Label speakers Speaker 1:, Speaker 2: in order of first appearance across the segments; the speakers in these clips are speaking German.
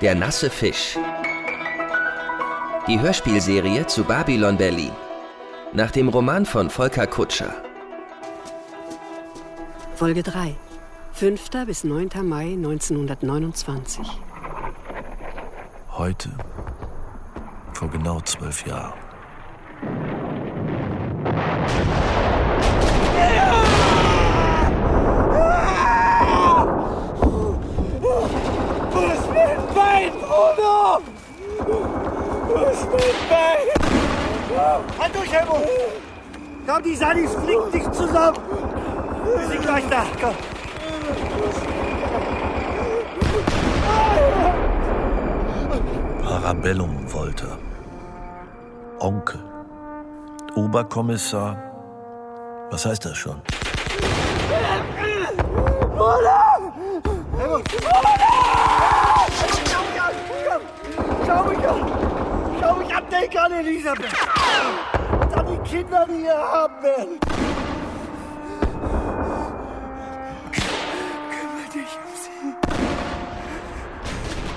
Speaker 1: Der nasse Fisch. Die Hörspielserie zu Babylon Berlin. Nach dem Roman von Volker Kutscher.
Speaker 2: Folge 3. 5. bis 9. Mai 1929.
Speaker 3: Heute, vor genau zwölf Jahren.
Speaker 4: Wo ist mein Bein, Bruder? Halt durch, Helmut! Komm, die Sandys fliegen dich zusammen! Wir sind gleich da, komm!
Speaker 3: Parabellum Volta. Onkel. Oberkommissar. Was heißt das schon?
Speaker 4: Schau mich an! Schau mich an! Denk an Elisabeth! Und an die Kinder, die ihr haben werden! Kümmere dich um sie.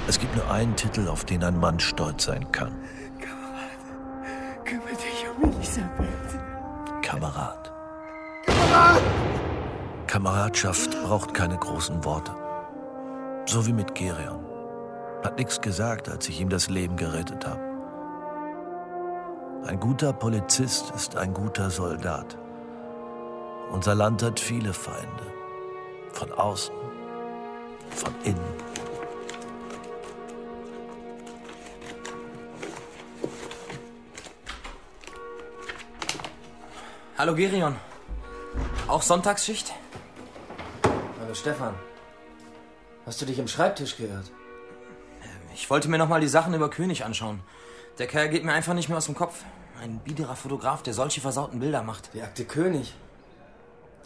Speaker 3: Es gibt nur einen Titel, auf den ein Mann stolz sein kann.
Speaker 4: Kümmere dich um Elisabeth.
Speaker 3: Kamerad. Kameradschaft braucht keine großen Worte. So wie mit Gerion. Hat nichts gesagt, als ich ihm das Leben gerettet habe. Ein guter Polizist ist ein guter Soldat. Unser Land hat viele Feinde. Von außen, von innen.
Speaker 5: Hallo Gerion. Auch Sonntagsschicht?
Speaker 6: Hallo Stefan. Hast du dich im Schreibtisch geirrt?
Speaker 5: Ich wollte mir noch mal die Sachen über König anschauen. Der Kerl geht mir einfach nicht mehr aus dem Kopf. Ein biederer Fotograf, der solche versauten Bilder macht.
Speaker 6: Die Akte König.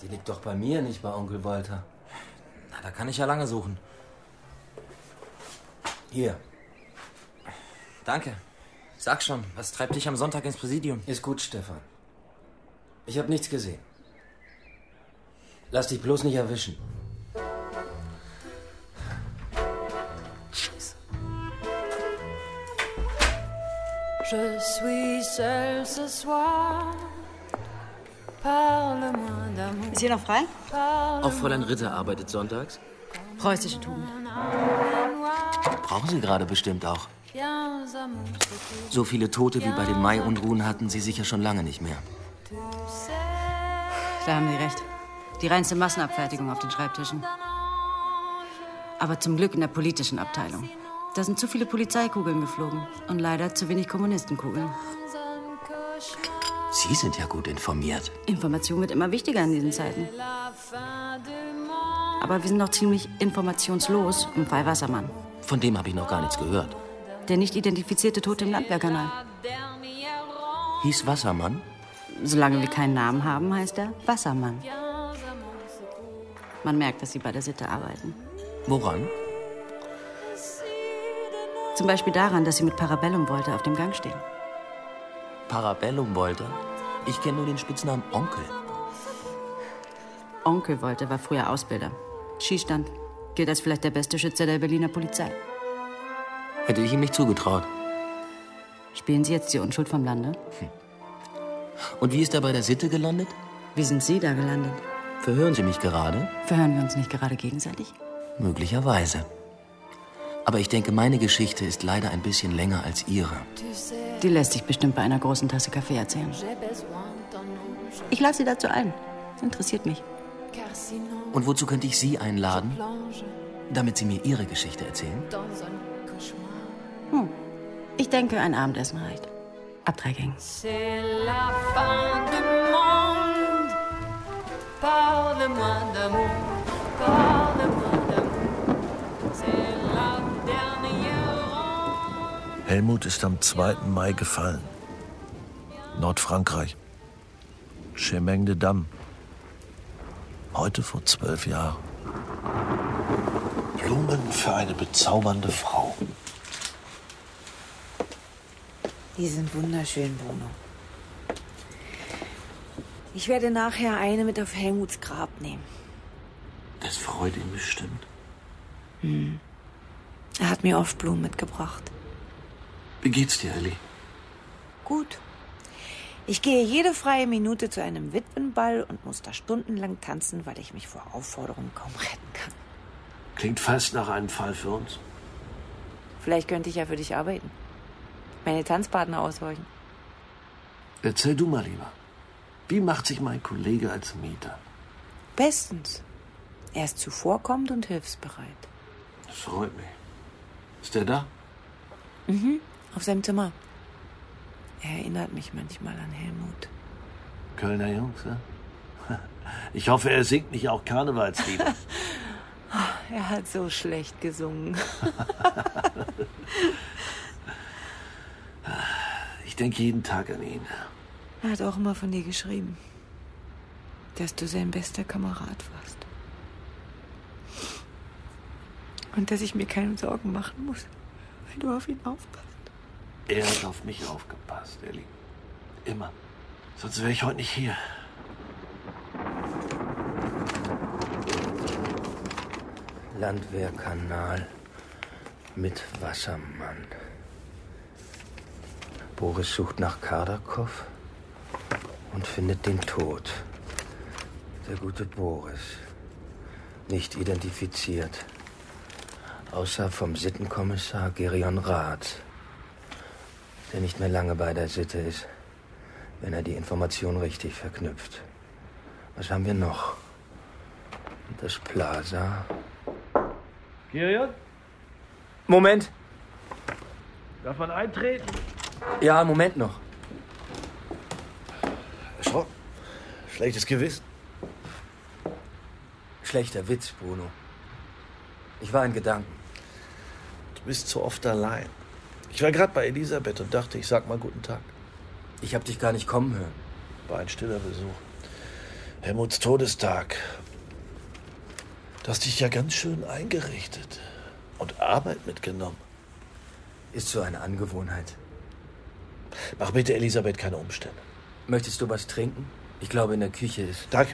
Speaker 6: Die liegt doch bei mir, nicht bei Onkel Walter.
Speaker 5: Na, da kann ich ja lange suchen.
Speaker 6: Hier,
Speaker 5: Danke. Sag schon, was treibt dich am Sonntag ins Präsidium?
Speaker 6: ist gut, Stefan. Ich habe nichts gesehen. Lass dich bloß nicht erwischen.
Speaker 7: Je suis seule ce soir.
Speaker 8: Ist hier noch frei?
Speaker 6: Auch Fräulein Ritter arbeitet sonntags.
Speaker 8: Preußische Tugend.
Speaker 6: Brauchen Sie gerade bestimmt auch. So viele Tote wie bei den Mai-Unruhen hatten Sie sicher schon lange nicht mehr.
Speaker 8: Da haben Sie recht. Die reinste Massenabfertigung auf den Schreibtischen. Aber zum Glück in der politischen Abteilung. Da sind zu viele Polizeikugeln geflogen und leider zu wenig Kommunistenkugeln.
Speaker 6: Sie sind ja gut informiert.
Speaker 8: Information wird immer wichtiger in diesen Zeiten. Aber wir sind noch ziemlich informationslos im Fall Wassermann.
Speaker 6: Von dem habe ich noch gar nichts gehört.
Speaker 8: Der nicht identifizierte Tote im Landwehrkanal.
Speaker 6: Hieß Wassermann?
Speaker 8: Solange wir keinen Namen haben, heißt er Wassermann. Man merkt, dass sie bei der Sitte arbeiten.
Speaker 6: Woran?
Speaker 8: Zum Beispiel daran, dass sie mit Parabellum wollte auf dem Gang stehen.
Speaker 6: Parabellum wollte? Ich kenne nur den Spitznamen Onkel.
Speaker 8: Onkel wollte war früher Ausbilder. Schießstand. Gilt als vielleicht der beste Schütze der Berliner Polizei.
Speaker 6: Hätte ich ihm nicht zugetraut.
Speaker 8: Spielen Sie jetzt die Unschuld vom Lande?
Speaker 6: Und wie ist er bei der Sitte gelandet?
Speaker 8: Wie sind Sie da gelandet?
Speaker 6: Verhören Sie mich gerade?
Speaker 8: Verhören wir uns nicht gerade gegenseitig?
Speaker 6: Möglicherweise. Aber ich denke, meine Geschichte ist leider ein bisschen länger als Ihre.
Speaker 8: Die lässt sich bestimmt bei einer großen Tasse Kaffee erzählen. Ich lade Sie dazu ein. Interessiert mich.
Speaker 6: Und wozu könnte ich Sie einladen, damit Sie mir Ihre Geschichte erzählen?
Speaker 8: Hm. Ich denke, ein Abendessen reicht. Ab drei Gängen.
Speaker 7: C'est la fin du monde. Parle-moi d'amour.
Speaker 3: Helmut ist am 2. Mai gefallen. Nordfrankreich. Chemeng de Dam. Heute vor zwölf Jahren. Blumen für eine bezaubernde Frau.
Speaker 9: Die sind wunderschön, Bruno. Ich werde nachher eine mit auf Helmuts Grab nehmen.
Speaker 3: Das freut ihn bestimmt.
Speaker 9: Er hat mir oft Blumen mitgebracht.
Speaker 4: Wie geht's dir, Ellie?
Speaker 9: Gut. Ich gehe jede freie Minute zu einem Witwenball und muss da stundenlang tanzen, weil ich mich vor Aufforderungen kaum retten kann.
Speaker 4: Klingt fast nach einem Fall für uns.
Speaker 9: Vielleicht könnte ich ja für dich arbeiten. Meine Tanzpartner aushorchen.
Speaker 4: Erzähl du mal lieber. Wie macht sich mein Kollege als Mieter?
Speaker 9: Bestens. Er ist zuvorkommend und hilfsbereit.
Speaker 4: Das freut mich. Ist der da?
Speaker 9: Mhm, auf seinem Zimmer. Er erinnert mich manchmal an Helmut.
Speaker 4: Kölner Jungs, ja? Ich hoffe, er singt nicht auch Karnevalslieder.
Speaker 9: Er hat so schlecht gesungen.
Speaker 4: Ich denke jeden Tag an ihn.
Speaker 9: Er hat auch immer von dir geschrieben, dass du sein bester Kamerad warst. Und dass ich mir keine Sorgen machen muss, weil du auf ihn aufpasst.
Speaker 4: Er hat auf mich aufgepasst, Ellie. Immer. Sonst wäre ich heute nicht hier.
Speaker 6: Landwehrkanal mit Wassermann. Boris sucht nach Kardakow und findet den Tod. Der gute Boris. Nicht identifiziert. Außer vom Sittenkommissar Gerion Rath, der nicht mehr lange bei der Sitte ist, wenn er die Information richtig verknüpft. Was haben wir noch? Das Plaza.
Speaker 4: Kirion,
Speaker 6: Moment.
Speaker 4: darf man eintreten?
Speaker 6: Ja, Moment noch.
Speaker 4: Schau. Schlechtes Gewissen.
Speaker 6: Schlechter Witz, Bruno. Ich war in Gedanken.
Speaker 4: Du bist zu oft allein. Ich war gerade bei Elisabeth und dachte, ich sag mal guten Tag.
Speaker 6: Ich hab dich gar nicht kommen hören.
Speaker 4: War ein stiller Besuch. Helmuts Todestag. Du hast dich ja ganz schön eingerichtet. Und Arbeit mitgenommen.
Speaker 6: Ist so eine Angewohnheit.
Speaker 4: Mach bitte Elisabeth keine Umstände.
Speaker 6: Möchtest du was trinken? Ich glaube, in der Küche ist.
Speaker 4: Danke.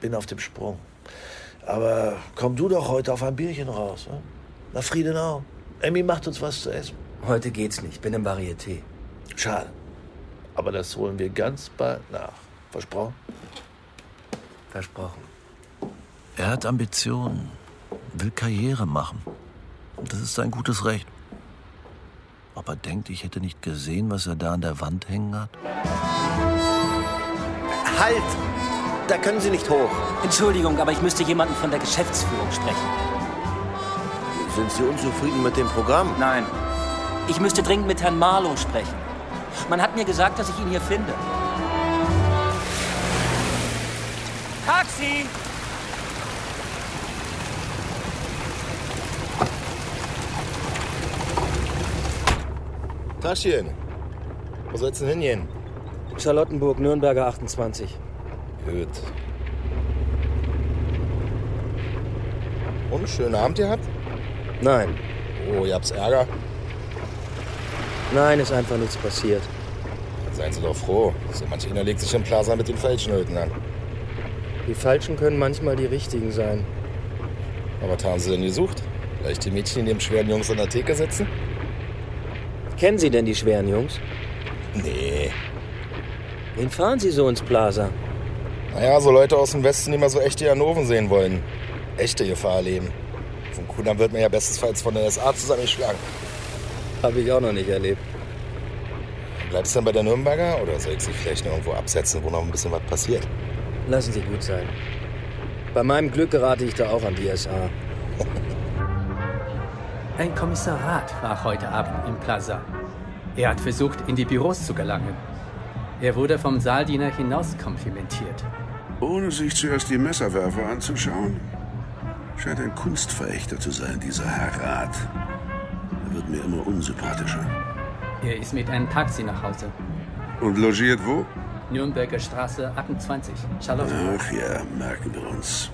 Speaker 4: Bin auf dem Sprung. Aber komm du doch heute auf ein Bierchen raus. Ne? Na, Friedenau. Emmy macht uns was zu essen.
Speaker 6: Heute geht's nicht. Bin im Varieté.
Speaker 4: Schade. Aber das holen wir ganz bald nach. Versprochen?
Speaker 6: Versprochen.
Speaker 4: Er hat Ambitionen, will Karriere machen. Das ist sein gutes Recht. Ob er denkt, ich hätte nicht gesehen, was er da an der Wand hängen hat?
Speaker 10: Halt! Da können Sie nicht hoch.
Speaker 11: Entschuldigung, aber ich müsste jemanden von der Geschäftsführung sprechen.
Speaker 10: Sind Sie unzufrieden mit dem Programm?
Speaker 11: Nein. Ich müsste dringend mit Herrn Marlow sprechen. Man hat mir gesagt, dass ich ihn hier finde. Taxi!
Speaker 12: Taschen. Wo soll's denn hingehen?
Speaker 6: Charlottenburg, Nürnberger 28.
Speaker 12: Gut. Und schönen Abend gehabt?
Speaker 6: Nein.
Speaker 12: Oh, ihr habt's Ärger?
Speaker 6: Nein, ist einfach nichts passiert.
Speaker 12: Dann seien Sie doch froh. So manch einer legt sich im Plaza mit den falschen Leuten an.
Speaker 6: Die Falschen können manchmal die Richtigen sein.
Speaker 12: Aber was haben Sie denn gesucht? Vielleicht die Mädchen, die dem schweren Jungs an der Theke sitzen?
Speaker 6: Kennen Sie denn die schweren Jungs?
Speaker 12: Nee.
Speaker 6: Wen fahren Sie so ins Plaza?
Speaker 12: Naja, so Leute aus dem Westen, die mal so echte Ganoven sehen wollen. Echte Gefahr erleben. Vom Kudamm wird man ja bestensfalls von der SA zusammengeschlagen.
Speaker 6: Habe ich auch noch nicht erlebt.
Speaker 12: Bleibst du dann bei der Nürnberger oder soll ich sie vielleicht noch irgendwo absetzen, wo noch ein bisschen was passiert?
Speaker 6: Lassen Sie gut sein. Bei meinem Glück gerate ich da auch an die SA.
Speaker 13: Ein Kommissarat war heute Abend im Plaza. Er hat versucht, in die Büros zu gelangen. Er wurde vom Saaldiener hinaus komplimentiert.
Speaker 14: Ohne sich zuerst die Messerwerfer anzuschauen? Scheint ein Kunstverächter zu sein, dieser Herr Rath. Er wird mir immer unsympathischer.
Speaker 13: Er ist mit einem Taxi nach Hause.
Speaker 14: Und logiert wo?
Speaker 13: Nürnberger Straße 28, Charlottenburg.
Speaker 14: Ach ja, merken wir uns.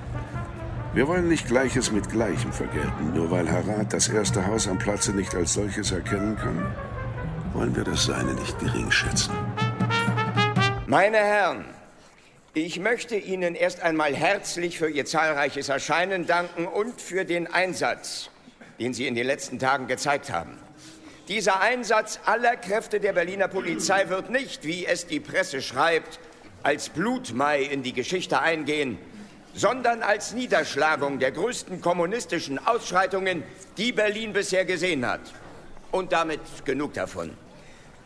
Speaker 14: Wir wollen nicht Gleiches mit Gleichem vergelten. Nur weil Herr Rath das erste Haus am Platze nicht als solches erkennen kann, wollen wir das Seine nicht gering schätzen.
Speaker 15: Meine Herren, ich möchte Ihnen erst einmal herzlich für Ihr zahlreiches Erscheinen danken und für den Einsatz. Den Sie in den letzten Tagen gezeigt haben. Dieser Einsatz aller Kräfte der Berliner Polizei wird nicht, wie es die Presse schreibt, als Blutmai in die Geschichte eingehen, sondern als Niederschlagung der größten kommunistischen Ausschreitungen, die Berlin bisher gesehen hat. Und damit genug davon.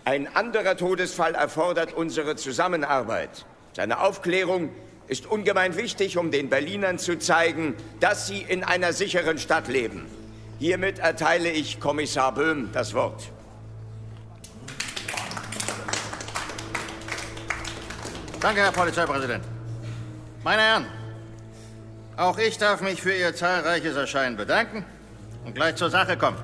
Speaker 15: Ein anderer Todesfall erfordert unsere Zusammenarbeit. Seine Aufklärung ist ungemein wichtig, um den Berlinern zu zeigen, dass sie in einer sicheren Stadt leben. Hiermit erteile ich Kommissar Böhm das Wort.
Speaker 16: Danke, Herr Polizeipräsident. Meine Herren, auch ich darf mich für Ihr zahlreiches Erscheinen bedanken und gleich zur Sache kommen.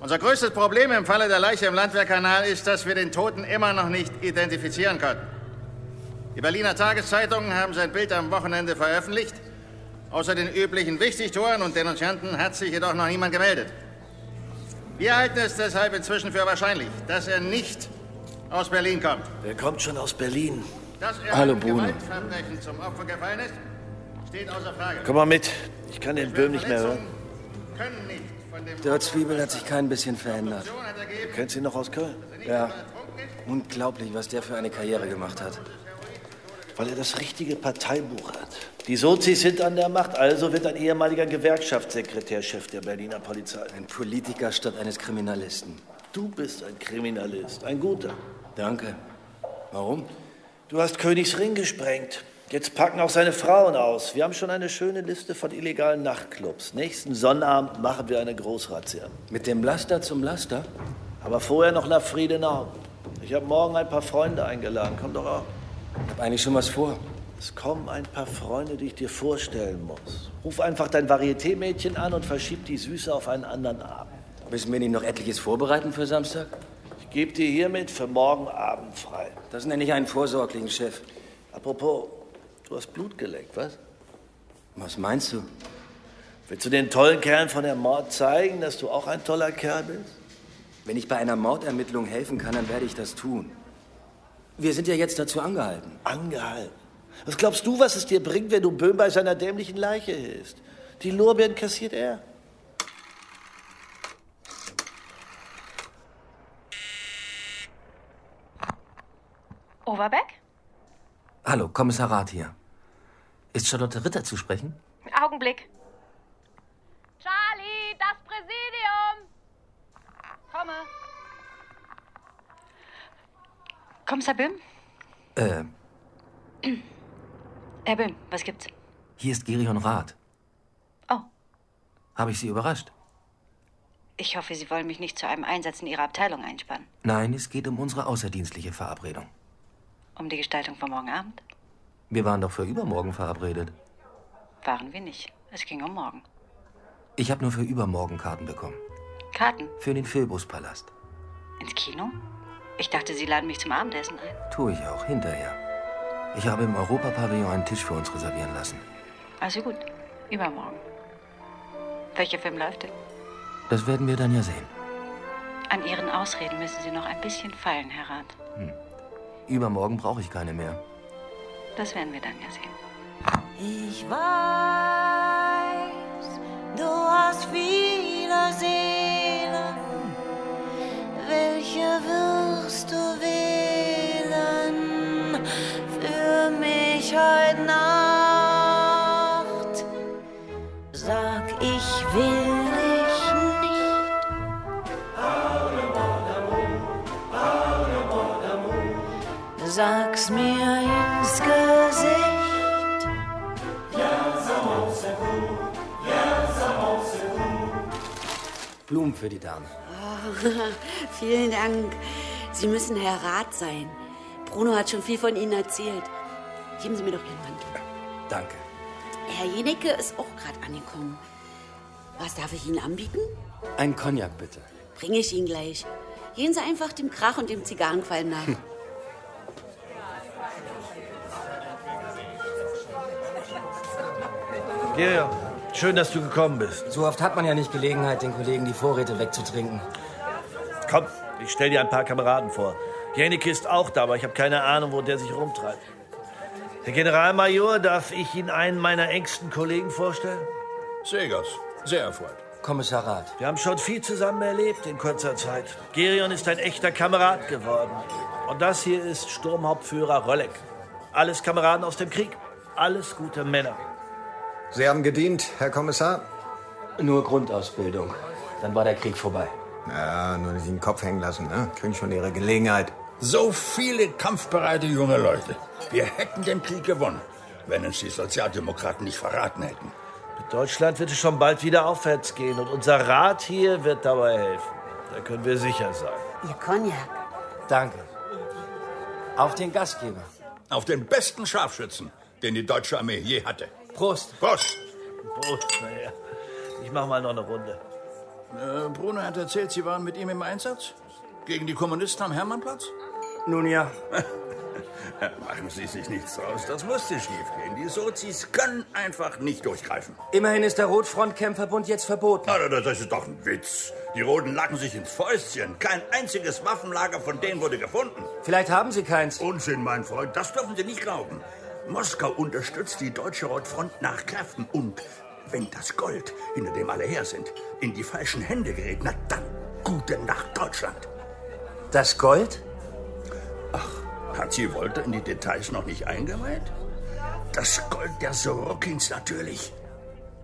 Speaker 16: Unser größtes Problem im Falle der Leiche im Landwehrkanal ist, dass wir den Toten immer noch nicht identifizieren konnten. Die Berliner Tageszeitungen haben sein Bild am Wochenende veröffentlicht. Außer den üblichen Wichtigtoren und Denunzianten hat sich jedoch noch niemand gemeldet. Wir halten es deshalb inzwischen für wahrscheinlich, dass er nicht aus Berlin kommt.
Speaker 4: Wer kommt schon aus Berlin?
Speaker 16: Dass er
Speaker 4: Hallo, Bruno.
Speaker 16: Zum Opfer gefallen ist, steht außer Frage.
Speaker 4: Komm mal mit. Ich kann den Böhm nicht mehr hören.
Speaker 16: Nicht
Speaker 6: Der Zwiebel hat sich kein bisschen verändert.
Speaker 4: Du kennst ihn noch aus Köln?
Speaker 6: Ja. Unglaublich, was der für eine Karriere gemacht hat.
Speaker 4: Weil er das richtige Parteibuch hat. Die Sozis sind an der Macht, also wird ein ehemaliger Gewerkschaftssekretär Chef der Berliner Polizei.
Speaker 6: Ein Politiker statt eines Kriminalisten.
Speaker 4: Du bist ein Kriminalist, ein guter.
Speaker 6: Danke. Warum?
Speaker 4: Du hast Königs Ring gesprengt. Jetzt packen auch seine Frauen aus. Wir haben schon eine schöne Liste von illegalen Nachtclubs. Nächsten Sonnabend machen wir eine Großrazzia.
Speaker 6: Mit dem Laster zum Laster?
Speaker 4: Aber vorher noch nach Friedenau. Ich habe morgen ein paar Freunde eingeladen. Komm doch auch.
Speaker 6: Ich habe eigentlich schon was vor.
Speaker 4: Es kommen ein paar Freunde, die ich dir vorstellen muss. Ruf einfach dein Varieté-Mädchen an und verschieb die Süße auf einen anderen Abend.
Speaker 6: Müssen wir nicht noch etliches vorbereiten für Samstag?
Speaker 4: Ich gebe dir hiermit für morgen Abend frei.
Speaker 6: Das nenne ich einen vorsorglichen Chef.
Speaker 4: Apropos, du hast Blut geleckt, was?
Speaker 6: Was meinst du?
Speaker 4: Willst du den tollen Kerlen von der Mord zeigen, dass du auch ein toller Kerl bist?
Speaker 6: Wenn ich bei einer Mordermittlung helfen kann, dann werde ich das tun. Wir sind ja jetzt dazu angehalten.
Speaker 4: Angehalten? Was glaubst du, was es dir bringt, wenn du Böhm bei seiner dämlichen Leiche hilfst? Die Lorbeeren kassiert er.
Speaker 17: Overbeck?
Speaker 6: Hallo, Kommissar Rath hier. Ist Charlotte Ritter zu sprechen?
Speaker 17: Augenblick. Charlie, das Präsidium! Komme.
Speaker 8: Kommissar Böhm?
Speaker 6: Äh,
Speaker 8: Herr Böhm, was gibt's?
Speaker 6: hier ist Gerion Rath.
Speaker 8: Oh.
Speaker 6: Habe ich Sie überrascht?
Speaker 8: Ich hoffe, Sie wollen mich nicht zu einem Einsatz in Ihrer Abteilung einspannen.
Speaker 6: Nein, es geht um unsere außerdienstliche Verabredung.
Speaker 8: Um die Gestaltung von morgen Abend?
Speaker 6: Wir waren doch für übermorgen verabredet.
Speaker 8: Waren wir nicht. Es ging um morgen.
Speaker 6: Ich habe nur für übermorgen Karten bekommen.
Speaker 8: Karten?
Speaker 6: Für den Philbuspalast.
Speaker 8: Ins Kino? Ich dachte, Sie laden mich zum Abendessen ein.
Speaker 6: Tue ich auch, hinterher. Ich habe im Europapavillon einen Tisch für uns reservieren lassen.
Speaker 8: Also gut. Übermorgen. Welcher Film läuft denn?
Speaker 6: Das werden wir dann ja sehen.
Speaker 8: An Ihren Ausreden müssen Sie noch ein bisschen feilen, Herr Rat.
Speaker 6: Übermorgen brauche ich keine mehr.
Speaker 8: Das werden wir dann ja sehen.
Speaker 18: Ich weiß, du hast viele Seelen.
Speaker 6: Blumen für die Dame.
Speaker 19: Oh, vielen Dank. Sie müssen Herr Rat sein. Bruno hat schon viel von Ihnen erzählt. Geben Sie mir doch Ihren Mantel.
Speaker 6: Danke.
Speaker 19: Herr Jenecke ist auch gerade angekommen. Was darf ich Ihnen anbieten?
Speaker 6: Ein Cognac, bitte.
Speaker 19: Bringe ich Ihnen gleich. Gehen Sie einfach dem Krach und dem Zigarrenqualm nach.
Speaker 4: Georg, schön, dass du gekommen bist.
Speaker 6: So oft hat man ja nicht Gelegenheit, den Kollegen die Vorräte wegzutrinken.
Speaker 4: Komm, ich stell dir ein paar Kameraden vor. Jennecke ist auch da, aber ich habe keine Ahnung, wo der sich rumtreibt. Herr Generalmajor, darf ich Ihnen einen meiner engsten Kollegen vorstellen?
Speaker 20: Segers, sehr erfreut.
Speaker 6: Kommissar Rath.
Speaker 4: Wir haben schon viel zusammen erlebt in kurzer Zeit. Gerion ist ein echter Kamerad geworden. Und das hier ist Sturmhauptführer Rolleck. Alles Kameraden aus dem Krieg. Alles gute Männer.
Speaker 20: Sie haben gedient, Herr Kommissar?
Speaker 6: Nur Grundausbildung. Dann war der Krieg vorbei.
Speaker 20: Ja, nur nicht den Kopf hängen lassen, ne? Kriegen schon ihre Gelegenheit.
Speaker 21: So viele kampfbereite junge Leute. Wir hätten den Krieg gewonnen, wenn uns die Sozialdemokraten nicht verraten hätten.
Speaker 4: Mit Deutschland wird es schon bald wieder aufwärts gehen. Und unser Rat hier wird dabei helfen. Da können wir sicher sein.
Speaker 19: Ihr Cognac.
Speaker 6: Danke. Auf den Gastgeber.
Speaker 21: Auf den besten Scharfschützen, den die deutsche Armee je hatte.
Speaker 6: Prost.
Speaker 21: Prost.
Speaker 4: Prost, naja. Ich mach mal noch eine Runde.
Speaker 21: Äh, Bruno hat erzählt, Sie waren mit ihm im Einsatz? Gegen die Kommunisten am Hermannplatz?
Speaker 6: Nun ja.
Speaker 21: Machen Sie sich nichts draus. Das musste schiefgehen. Die Sozis können einfach nicht durchgreifen.
Speaker 6: Immerhin ist der Rotfrontkämpferbund jetzt verboten.
Speaker 21: Na, na, das ist doch ein Witz. Die Roten lagen sich ins Fäustchen. Kein einziges Waffenlager von denen wurde gefunden.
Speaker 6: Vielleicht haben sie keins.
Speaker 21: Unsinn, mein Freund. Das dürfen Sie nicht glauben. Moskau unterstützt die deutsche Rotfront nach Kräften. Und wenn das Gold, hinter dem alle her sind, in die falschen Hände gerät, na dann gute Nacht, Deutschland.
Speaker 6: Das Gold?
Speaker 21: Hat sie Wolter in die Details noch nicht eingeweiht? Das Gold der Sorokins natürlich.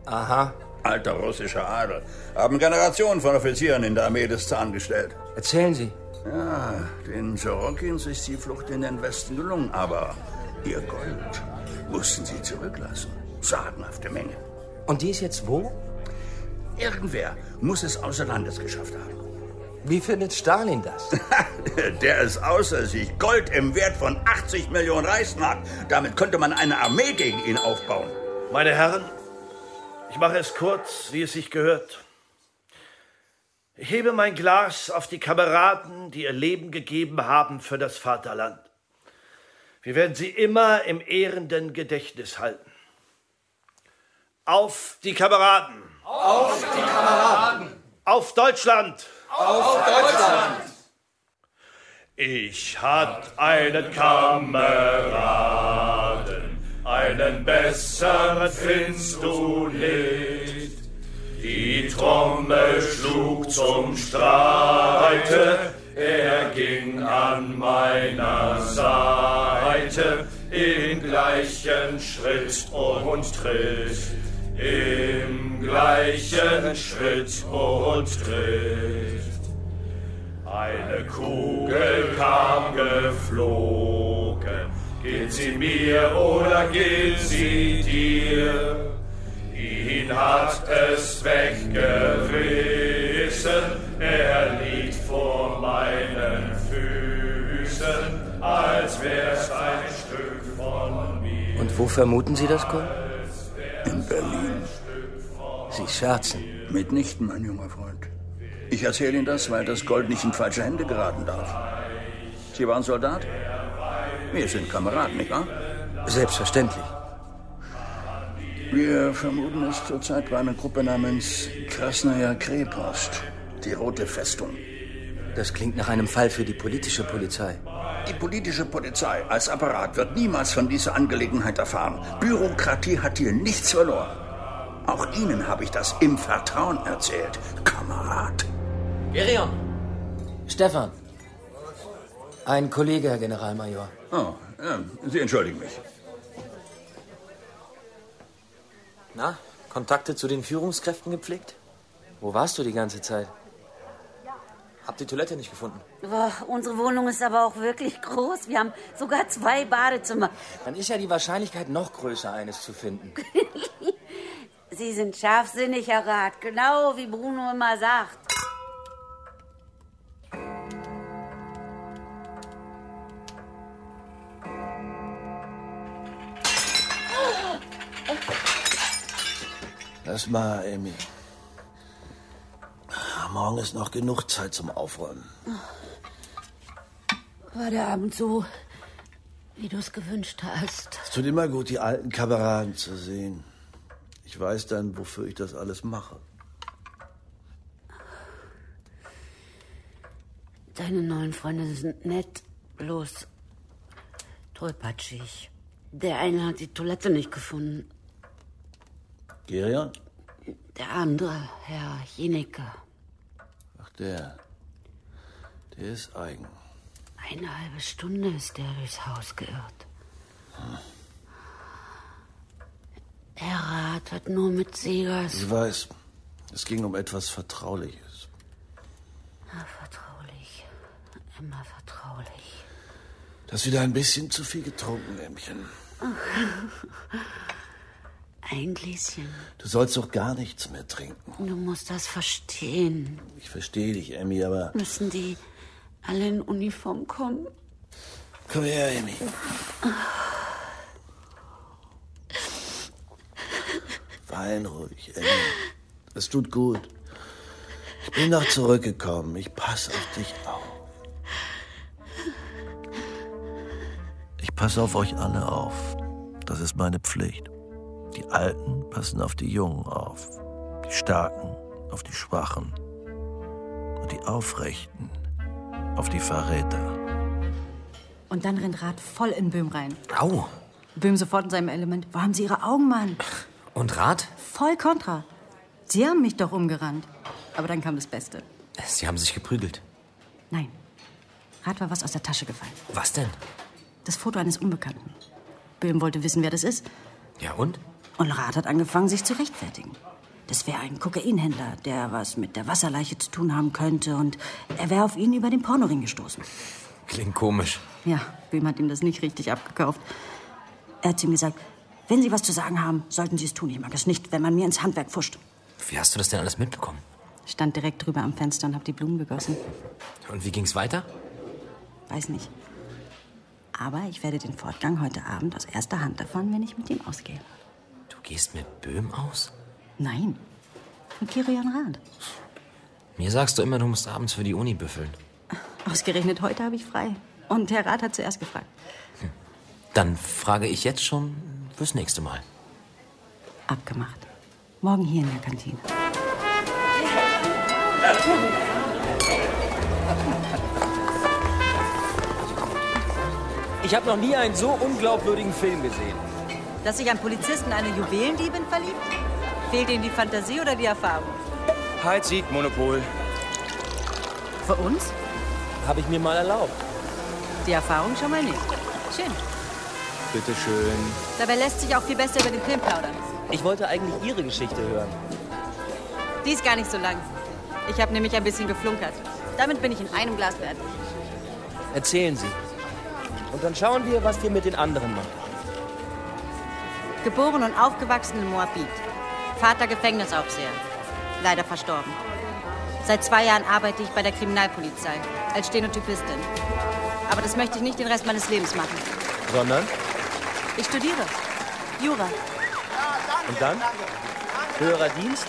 Speaker 6: Aha.
Speaker 21: Alter russischer Adel. Haben Generationen von Offizieren in der Armee des Zahn gestellt.
Speaker 6: Erzählen Sie.
Speaker 21: Ja, den Sorokins ist die Flucht in den Westen gelungen, aber ihr Gold mussten sie zurücklassen. Sagenhafte Menge.
Speaker 6: Und die ist jetzt wo?
Speaker 21: Irgendwer muss es außer Landes geschafft haben.
Speaker 6: Wie findet Stalin das?
Speaker 21: Der ist außer sich. Gold im Wert von 80 Millionen Reichsmark. Damit könnte man eine Armee gegen ihn aufbauen.
Speaker 4: Meine Herren, ich mache es kurz, wie es sich gehört. Ich hebe mein Glas auf die Kameraden, die ihr Leben gegeben haben für das Vaterland. Wir werden sie immer im ehrenden Gedächtnis halten. Auf die Kameraden!
Speaker 22: Auf die Kameraden!
Speaker 4: Auf Deutschland!
Speaker 22: Auf Deutschland!
Speaker 4: Ich hatt einen Kameraden, einen besseren findest du nicht. Die Trommel schlug zum Streite, er ging an meiner Seite, im gleichen Schritt und Tritt, im gleichen Schritt und Tritt. Eine Kugel kam geflogen, geht sie mir oder geht sie dir? Ihn hat es weggerissen, er liegt vor meinen Füßen, als wär's ein Stück von mir.
Speaker 6: Und wo vermuten Sie das Gold?
Speaker 21: In Berlin.
Speaker 6: Sie scherzen.
Speaker 21: Mitnichten, mein junger Freund. Ich erzähle Ihnen das, weil das Gold nicht in falsche Hände geraten darf. Sie waren Soldat? Wir sind Kameraden, nicht wahr?
Speaker 6: Selbstverständlich.
Speaker 21: Wir vermuten es zurzeit bei einer Gruppe namens Krasnaya Krepost, die Rote Festung.
Speaker 6: Das klingt nach einem Fall für die politische Polizei.
Speaker 21: Die politische Polizei als Apparat wird niemals von dieser Angelegenheit erfahren. Bürokratie hat hier nichts verloren. Auch Ihnen habe ich das im Vertrauen erzählt, Kamerad.
Speaker 6: Gerion! Stefan! Ein Kollege, Herr Generalmajor.
Speaker 21: Oh, ja, Sie entschuldigen mich.
Speaker 23: Na, Kontakte zu den Führungskräften gepflegt? Wo warst du die ganze Zeit? Hab die Toilette nicht gefunden.
Speaker 19: Boah, unsere Wohnung ist aber auch wirklich groß. Wir haben sogar zwei Badezimmer.
Speaker 6: Dann ist ja die Wahrscheinlichkeit noch größer, eines zu finden.
Speaker 19: Sie sind scharfsinnig, Herr Rat. Genau wie Bruno immer sagt.
Speaker 4: Lass mal, Amy. Morgen ist noch genug Zeit zum Aufräumen.
Speaker 19: War der Abend so, wie du es gewünscht hast?
Speaker 4: Es tut immer gut, die alten Kameraden zu sehen. Ich weiß dann, wofür ich das alles mache.
Speaker 19: Deine neuen Freunde sind nett, bloß tollpatschig. Der eine hat die Toilette nicht gefunden.
Speaker 4: Gerion?
Speaker 19: Der andere, Herr Jenecke.
Speaker 4: Der. Der ist eigen.
Speaker 19: Eine halbe Stunde ist er durchs Haus geirrt. Herr Rat hat nur mit Segers.
Speaker 4: Ich weiß, es ging um etwas Vertrauliches.
Speaker 19: Na, vertraulich. Immer vertraulich.
Speaker 4: Du hast wieder ein bisschen zu viel getrunken, Ämmchen.
Speaker 19: Ein Gläschen.
Speaker 4: Du sollst doch gar nichts mehr trinken.
Speaker 19: Du musst das verstehen.
Speaker 4: Ich verstehe dich, Emmy, aber.
Speaker 19: Müssen die alle in Uniform kommen?
Speaker 4: Komm her, Emmy. Wein ruhig, Emmy. Es tut gut. Ich bin noch zurückgekommen. Ich passe auf dich auf. Ich passe auf euch alle auf. Das ist meine Pflicht. Die Alten passen auf die Jungen auf. Die Starken auf die Schwachen. Und die Aufrechten auf die Verräter.
Speaker 7: Und dann rennt Rat voll in Böhm rein.
Speaker 6: Au.
Speaker 7: Böhm sofort in seinem Element. Wo haben Sie Ihre Augen, Mann?
Speaker 6: Und Rat?
Speaker 7: Voll kontra. Sie haben mich doch umgerannt. Aber dann kam das Beste.
Speaker 6: Sie haben sich geprügelt.
Speaker 7: Nein. Rat war was aus der Tasche gefallen.
Speaker 6: Was denn?
Speaker 7: Das Foto eines Unbekannten. Böhm wollte wissen, wer das ist.
Speaker 6: Ja, und?
Speaker 7: Und Rat hat angefangen, sich zu rechtfertigen. Das wäre ein Kokainhändler, der was mit der Wasserleiche zu tun haben könnte. Und er wäre auf ihn über den Pornoring gestoßen.
Speaker 6: Klingt komisch.
Speaker 7: Ja, Böhm hat ihm das nicht richtig abgekauft. Er hat ihm gesagt, wenn Sie was zu sagen haben, sollten Sie es tun. Ich mag es nicht, wenn man mir ins Handwerk pfuscht.
Speaker 6: Wie hast du das denn alles mitbekommen?
Speaker 7: Stand direkt drüber am Fenster und hab die Blumen gegossen.
Speaker 6: Und wie ging's weiter?
Speaker 7: Weiß nicht. Aber ich werde den Fortgang heute Abend aus erster Hand davon, wenn ich mit ihm ausgehe.
Speaker 6: Du gehst mit Böhm aus?
Speaker 7: Nein, mit Kirian Rath.
Speaker 6: Mir sagst du immer, du musst abends für die Uni büffeln.
Speaker 7: Ausgerechnet heute habe ich frei. Und Herr Rath hat zuerst gefragt.
Speaker 6: Dann frage ich jetzt schon fürs nächste Mal.
Speaker 7: Abgemacht. Morgen hier in der Kantine.
Speaker 23: Ich habe noch nie einen so unglaubwürdigen Film gesehen.
Speaker 7: Dass sich ein Polizist in eine Juwelendiebin verliebt? Fehlt Ihnen die Fantasie oder die Erfahrung?
Speaker 23: Halt sieht Monopol.
Speaker 7: Für uns?
Speaker 23: Habe ich mir mal erlaubt.
Speaker 7: Die Erfahrung schon mal nicht. Schön.
Speaker 23: Bitte schön.
Speaker 7: Dabei lässt sich auch viel besser über den Film plaudern.
Speaker 23: Ich wollte eigentlich Ihre Geschichte hören.
Speaker 7: Die ist gar nicht so lang. Ich habe nämlich ein bisschen geflunkert. Damit bin ich in einem Glas fertig.
Speaker 23: Erzählen Sie. Und dann schauen wir, was wir mit den anderen machen.
Speaker 7: Geboren und aufgewachsen in Moabit. Vater Gefängnisaufseher. Leider verstorben. Seit zwei Jahren arbeite ich bei der Kriminalpolizei als Stenotypistin. Aber das möchte ich nicht den Rest meines Lebens machen.
Speaker 23: Sondern?
Speaker 7: Ich studiere. Jura.
Speaker 23: Und dann? Höherer Dienst?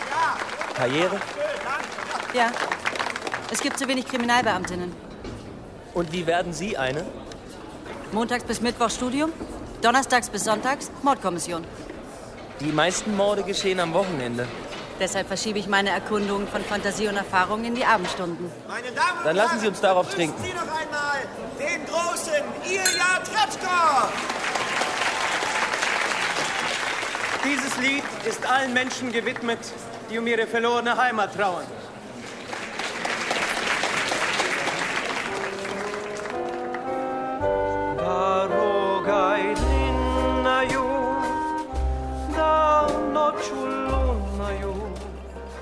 Speaker 23: Karriere?
Speaker 7: Ja. Es gibt zu wenig Kriminalbeamtinnen.
Speaker 23: Und wie werden Sie eine?
Speaker 7: Montags bis Mittwoch Studium, donnerstags bis sonntags Mordkommission.
Speaker 23: Die meisten Morde geschehen am Wochenende.
Speaker 7: Deshalb verschiebe ich meine Erkundungen von Fantasie und Erfahrung in die Abendstunden.
Speaker 24: Meine Damen
Speaker 23: Dann lassen Sie uns darauf trinken.
Speaker 24: Sie noch einmal den großen Ilja Tretschko!
Speaker 25: Dieses Lied ist allen Menschen gewidmet, die um ihre verlorene Heimat trauern.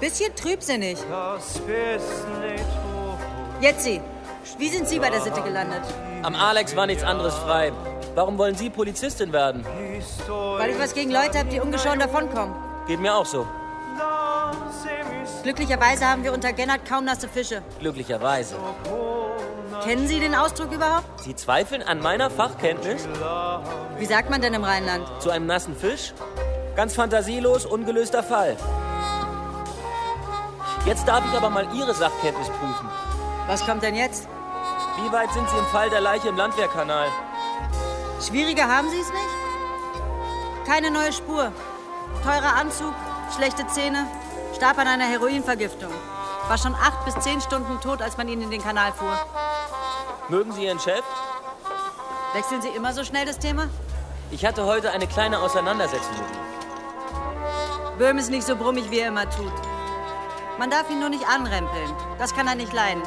Speaker 7: Bisschen trübsinnig.
Speaker 26: pesne
Speaker 7: Jetzi, wie sind Sie bei der Sitte gelandet?
Speaker 23: Am Alex war nichts anderes frei. Warum wollen Sie Polizistin werden?
Speaker 7: Weil ich was gegen Leute habe, die ungeschoren davonkommen.
Speaker 23: Geht mir auch so.
Speaker 7: Glücklicherweise haben wir unter Gennard kaum nasse Fische.
Speaker 23: Glücklicherweise.
Speaker 7: Kennen Sie den Ausdruck überhaupt?
Speaker 23: Sie zweifeln an meiner Fachkenntnis?
Speaker 7: Wie sagt man denn im Rheinland?
Speaker 23: Zu einem nassen Fisch? Ganz fantasielos, ungelöster Fall. Jetzt darf ich aber mal Ihre Sachkenntnis prüfen.
Speaker 7: Was kommt denn jetzt?
Speaker 23: Wie weit sind Sie im Fall der Leiche im Landwehrkanal?
Speaker 7: Schwieriger haben Sie es nicht? Keine neue Spur. Teurer Anzug, schlechte Zähne, starb an einer Heroinvergiftung. War schon acht bis zehn Stunden tot, als man ihn in den Kanal fuhr.
Speaker 23: Mögen Sie Ihren Chef?
Speaker 7: Wechseln Sie immer so schnell das Thema?
Speaker 23: Ich hatte heute eine kleine Auseinandersetzung mit ihm.
Speaker 7: Böhm ist nicht so brummig, wie er immer tut. Man darf ihn nur nicht anrempeln. Das kann er nicht leiden.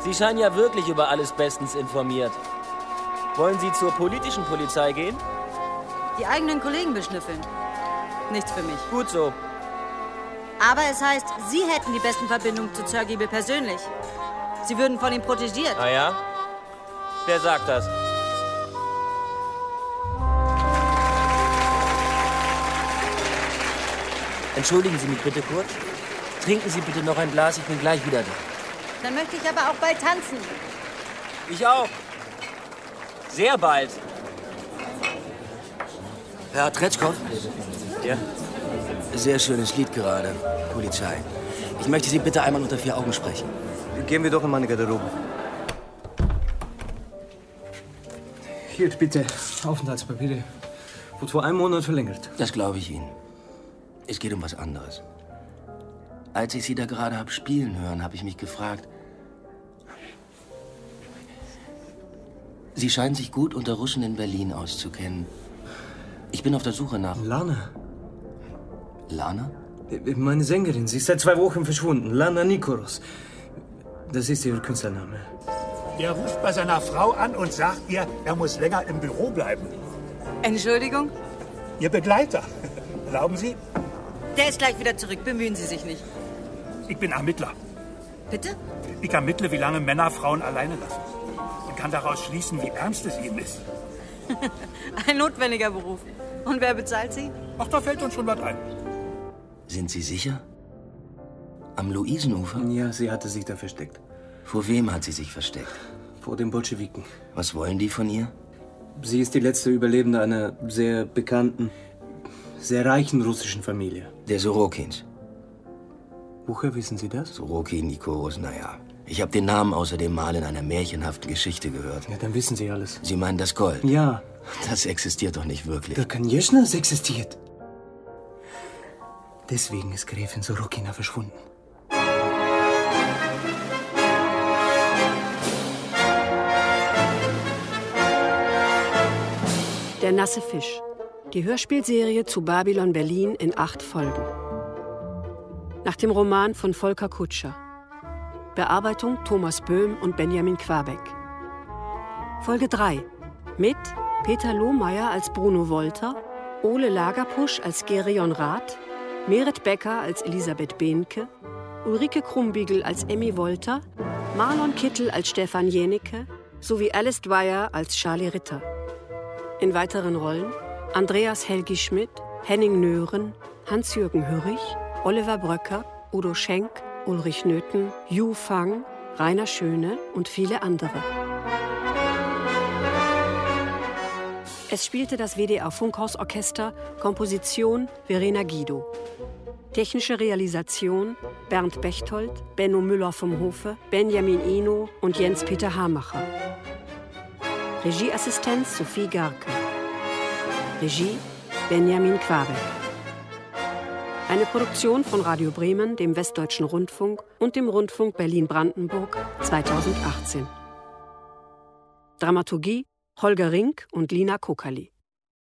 Speaker 23: Sie scheinen ja wirklich über alles bestens informiert. Wollen Sie zur politischen Polizei gehen?
Speaker 7: Die eigenen Kollegen beschnüffeln. Nichts für mich.
Speaker 23: Gut so.
Speaker 7: Aber es heißt, Sie hätten die besten Verbindungen zu Zörgiebel persönlich. Sie würden von ihm protegiert.
Speaker 23: Ah ja? Wer sagt das? Entschuldigen Sie mich bitte kurz. Trinken Sie bitte noch ein Glas, ich bin gleich wieder da.
Speaker 7: Dann möchte ich aber auch bald tanzen.
Speaker 23: Ich auch. Sehr bald.
Speaker 6: Herr Tretschkow?
Speaker 23: Ja?
Speaker 6: Sehr schönes Lied gerade. Polizei. Ich möchte Sie bitte einmal unter vier Augen sprechen.
Speaker 25: Gehen wir doch in meine Garderobe. Hier, bitte. Aufenthaltspapiere. Wurde vor einem Monat verlängert.
Speaker 6: Das glaube ich Ihnen. Es geht um was anderes. Als ich Sie da gerade hab spielen hören, habe ich mich gefragt. Sie scheinen sich gut unter Russen in Berlin auszukennen. Ich bin auf der Suche nach.
Speaker 25: Lana.
Speaker 6: Lana?
Speaker 25: Meine Sängerin. Sie ist seit zwei Wochen verschwunden. Lana Nikoros. Das ist ihr Künstlername.
Speaker 27: Der ruft bei seiner Frau an und sagt ihr, er muss länger im Büro bleiben.
Speaker 7: Entschuldigung?
Speaker 27: Ihr Begleiter. Glauben Sie?
Speaker 7: Der ist gleich wieder zurück. Bemühen Sie sich nicht.
Speaker 27: Ich bin Ermittler.
Speaker 7: Bitte?
Speaker 27: Ich ermittle, wie lange Männer Frauen alleine lassen. Und kann daraus schließen, wie ernst es ihnen ist.
Speaker 7: Ein notwendiger Beruf. Und wer bezahlt Sie?
Speaker 27: Ach, da fällt uns schon was ein.
Speaker 6: Sind Sie sicher? Am Luisenufer?
Speaker 25: Ja, sie hatte sich da versteckt.
Speaker 6: Vor wem hat sie sich versteckt?
Speaker 25: Vor den Bolschewiken.
Speaker 6: Was wollen die von ihr?
Speaker 25: Sie ist die letzte Überlebende einer sehr bekannten, sehr reichen russischen Familie.
Speaker 6: Der Sorokins.
Speaker 25: Woher wissen Sie das?
Speaker 6: Sorokin, Nikoros, naja. Ich habe den Namen außerdem mal in einer märchenhaften Geschichte gehört.
Speaker 25: Ja, dann wissen Sie alles.
Speaker 6: Sie meinen das Gold?
Speaker 25: Ja.
Speaker 6: Das existiert doch nicht wirklich.
Speaker 25: Der Kanjeschnas existiert. Deswegen ist Gräfin Sorokina verschwunden.
Speaker 2: Der nasse Fisch. Die Hörspielserie zu Babylon Berlin in acht Folgen. Nach dem Roman von Volker Kutscher. Bearbeitung Thomas Böhm und Benjamin Quabeck. Folge 3. Mit Peter Lohmeier als Bruno Wolter, Ole Lagerpusch als Gerion Rath, Merit Becker als Elisabeth Behnke, Ulrike Krumbiegel als Emmy Wolter, Marlon Kittel als Stefan Jenicke sowie Alice Dwyer als Charlie Ritter. In weiteren Rollen Andreas Helgi Schmidt, Henning Nören, Hans-Jürgen Hürrich, Oliver Bröcker, Udo Schenk, Ulrich Nöthen, Yu Fang, Rainer Schöne und viele andere. Es spielte das WDR Funkhausorchester, Komposition Verena Guido. Technische Realisation Bernd Bechtold, Benno Müller vom Hofe, Benjamin Eno und Jens-Peter Hamacher. Regieassistenz Sophie Garke. Regie Benjamin Quabeck. Eine Produktion von Radio Bremen, dem Westdeutschen Rundfunk und dem Rundfunk Berlin-Brandenburg 2018. Dramaturgie Holger Rink und Lina Kokali.